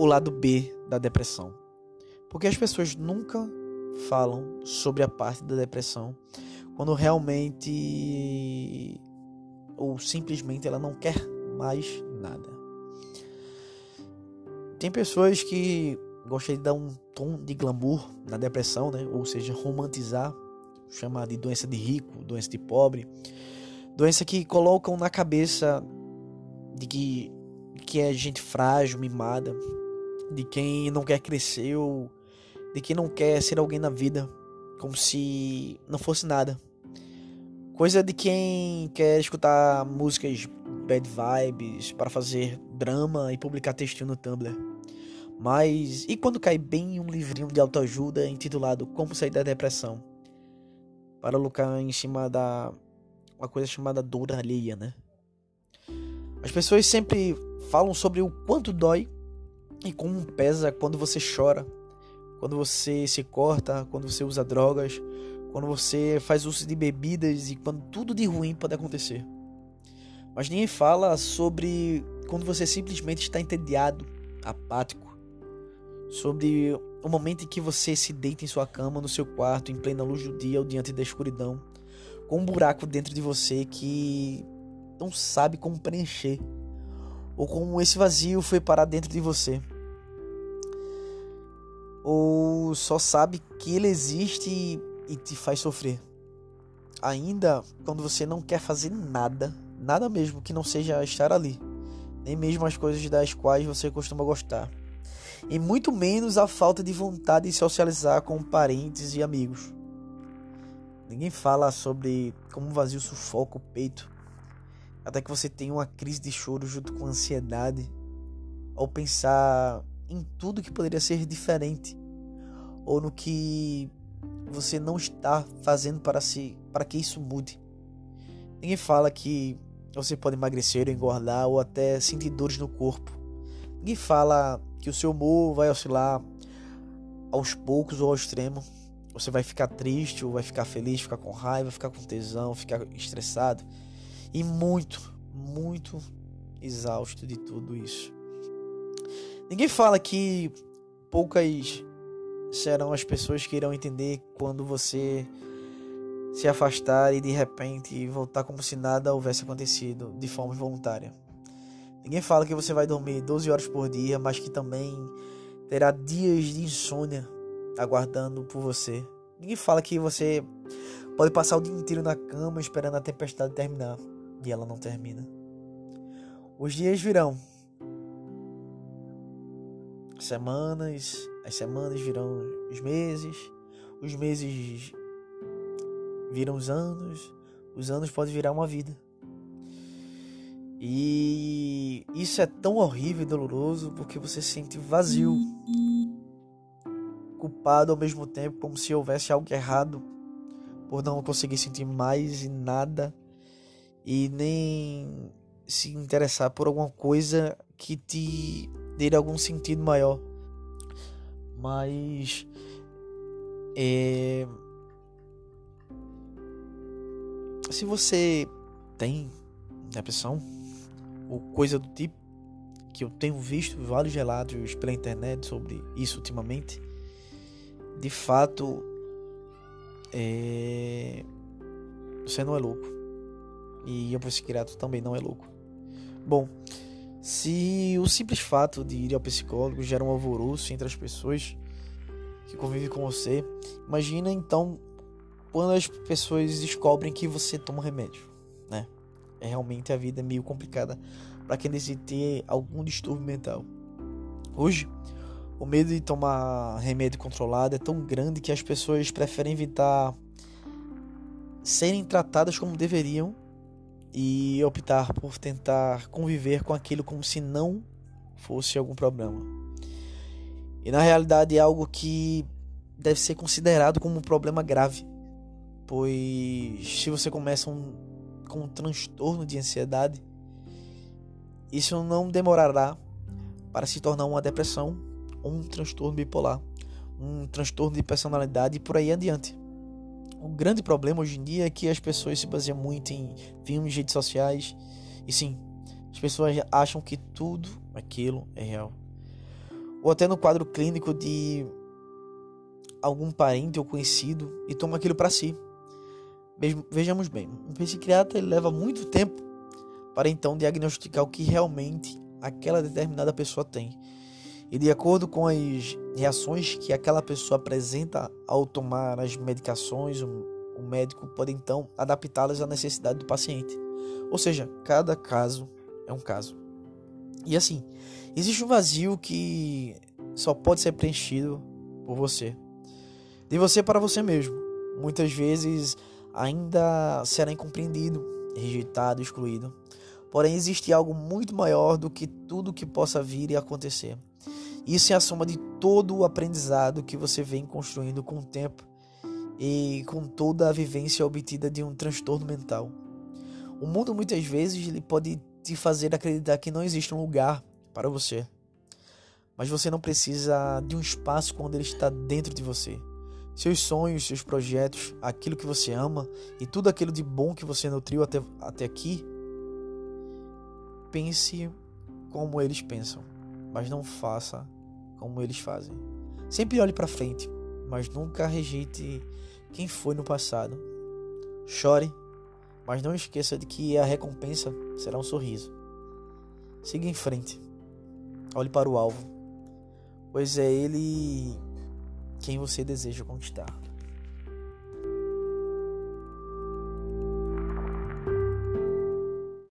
o lado B da depressão. Porque as pessoas nunca falam sobre a parte da depressão quando realmente ou simplesmente ela não quer mais nada. Tem pessoas que gostam de dar um tom de glamour na depressão, né? Ou seja, romantizar, chamar de doença de rico, doença de pobre, doença que colocam na cabeça de que que é gente frágil, mimada, de quem não quer crescer ou de quem não quer ser alguém na vida, como se não fosse nada. Coisa de quem quer escutar músicas bad vibes para fazer drama e publicar textinho no Tumblr. Mas e quando cai bem em um livrinho de autoajuda intitulado Como Sair da Depressão? Para lucrar em cima da uma coisa chamada dor alheia, né? As pessoas sempre falam sobre o quanto dói e como pesa quando você chora, quando você se corta, quando você usa drogas, quando você faz uso de bebidas e quando tudo de ruim pode acontecer. Mas ninguém fala sobre quando você simplesmente está entediado, apático, sobre o momento em que você se deita em sua cama, no seu quarto, em plena luz do dia ou diante da escuridão, com um buraco dentro de você que não sabe como preencher ou como esse vazio foi parar dentro de você. Ou só sabe que ele existe e te faz sofrer. Ainda quando você não quer fazer nada, nada mesmo que não seja estar ali, nem mesmo as coisas das quais você costuma gostar. E muito menos a falta de vontade de socializar com parentes e amigos. Ninguém fala sobre como o vazio sufoca o peito até que você tenha uma crise de choro junto com ansiedade, ao pensar em tudo que poderia ser diferente, ou no que você não está fazendo para se para que isso mude. Ninguém fala que você pode emagrecer ou engordar ou até sentir dores no corpo. Ninguém fala que o seu humor vai oscilar aos poucos ou ao extremo. Você vai ficar triste ou vai ficar feliz, ficar com raiva, ficar com tesão, ficar estressado e muito, muito exausto de tudo isso. Ninguém fala que poucas serão as pessoas que irão entender quando você se afastar e de repente voltar como se nada houvesse acontecido de forma voluntária. Ninguém fala que você vai dormir 12 horas por dia, mas que também terá dias de insônia aguardando por você. Ninguém fala que você pode passar o dia inteiro na cama esperando a tempestade terminar e ela não termina. Os dias virão. Semanas, as semanas virão os meses, os meses viram os anos, os anos podem virar uma vida. E isso é tão horrível e doloroso porque você se sente vazio, culpado ao mesmo tempo, como se houvesse algo errado por não conseguir sentir mais e nada e nem se interessar por alguma coisa que te dê algum sentido maior. Mas é, se você tem depressão ou coisa do tipo, que eu tenho visto vários relatos pela internet sobre isso ultimamente, de fato é, você não é louco e o psiquiatra também não é louco. Bom, se o simples fato de ir ao psicólogo gera um alvoroço entre as pessoas que convivem com você, imagina então quando as pessoas descobrem que você toma remédio, né? É realmente a vida meio complicada para quem decide ter algum distúrbio mental. Hoje, o medo de tomar remédio controlado é tão grande que as pessoas preferem evitar serem tratadas como deveriam e optar por tentar conviver com aquilo como se não fosse algum problema. E na realidade é algo que deve ser considerado como um problema grave, pois se você começa um, com um transtorno de ansiedade, isso não demorará para se tornar uma depressão um transtorno bipolar, um transtorno de personalidade e por aí adiante. O grande problema hoje em dia é que as pessoas se baseiam muito em filmes, redes sociais. E sim, as pessoas acham que tudo aquilo é real. ou até no quadro clínico de algum parente ou conhecido e toma aquilo para si. Vejamos bem, um psiquiatra leva muito tempo para então diagnosticar o que realmente aquela determinada pessoa tem. E de acordo com as reações que aquela pessoa apresenta ao tomar as medicações, o médico pode então adaptá-las à necessidade do paciente. Ou seja, cada caso é um caso. E assim, existe um vazio que só pode ser preenchido por você. De você para você mesmo. Muitas vezes ainda será incompreendido, rejeitado, excluído. Porém, existe algo muito maior do que tudo que possa vir e acontecer. Isso é a soma de todo o aprendizado que você vem construindo com o tempo e com toda a vivência obtida de um transtorno mental. O mundo muitas vezes ele pode te fazer acreditar que não existe um lugar para você. Mas você não precisa de um espaço quando ele está dentro de você. Seus sonhos, seus projetos, aquilo que você ama e tudo aquilo de bom que você nutriu até, até aqui, pense como eles pensam, mas não faça como eles fazem. Sempre olhe para frente, mas nunca rejeite quem foi no passado. Chore, mas não esqueça de que a recompensa será um sorriso. Siga em frente. Olhe para o alvo, pois é ele quem você deseja conquistar.